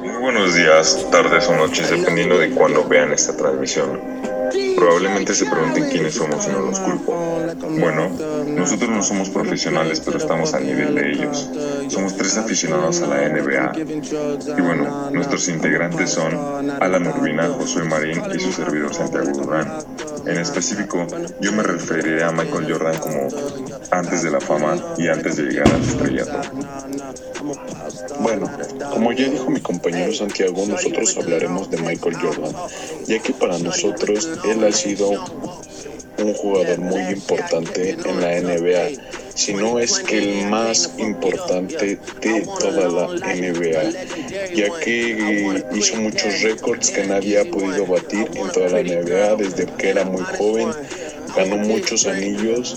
Muy buenos días, tardes o noches, dependiendo de cuándo vean esta transmisión. Probablemente se pregunten quiénes somos y no los culpo. Bueno, nosotros no somos profesionales, pero estamos al nivel de ellos. Somos tres aficionados a la NBA. Y bueno, nuestros integrantes son Alan Urbina, Josué Marín y su servidor Santiago Durán. En específico, yo me referiré a Michael Jordan como antes de la fama y antes de llegar al estrellato. Bueno, como ya dijo mi compañero Santiago, nosotros hablaremos de Michael Jordan, ya que para nosotros él ha sido un jugador muy importante en la NBA, si no es que el más importante de toda la NBA, ya que hizo muchos récords que nadie ha podido batir en toda la NBA desde que era muy joven, ganó muchos anillos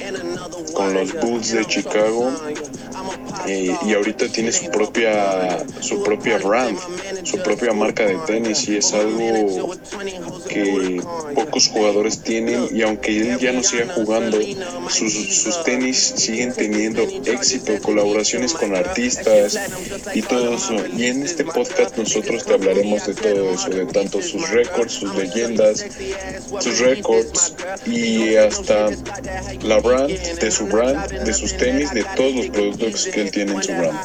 con los Bulls de Chicago eh, y ahorita tiene su propia su propia brand, su propia marca de tenis y es algo que pocos jugadores tienen y aunque él ya no siga jugando, sus, sus tenis siguen teniendo éxito, colaboraciones con artistas y todo eso. Y en este podcast nosotros te hablaremos de todo eso, de tanto sus récords, sus leyendas, sus récords y hasta la brand, de su brand, de sus tenis, de todos los productos que él tiene en su brand.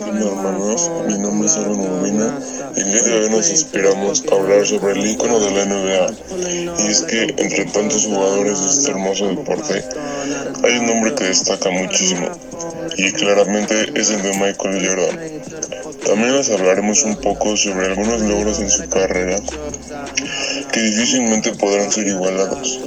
Hola hermanos, mi nombre es Aaron Urbina y el día de hoy nos inspiramos a hablar sobre el ícono de la NBA. Y es que entre tantos jugadores de este hermoso deporte, hay un nombre que destaca muchísimo y claramente es el de Michael Jordan. También les hablaremos un poco sobre algunos logros en su carrera que difícilmente podrán ser igualados.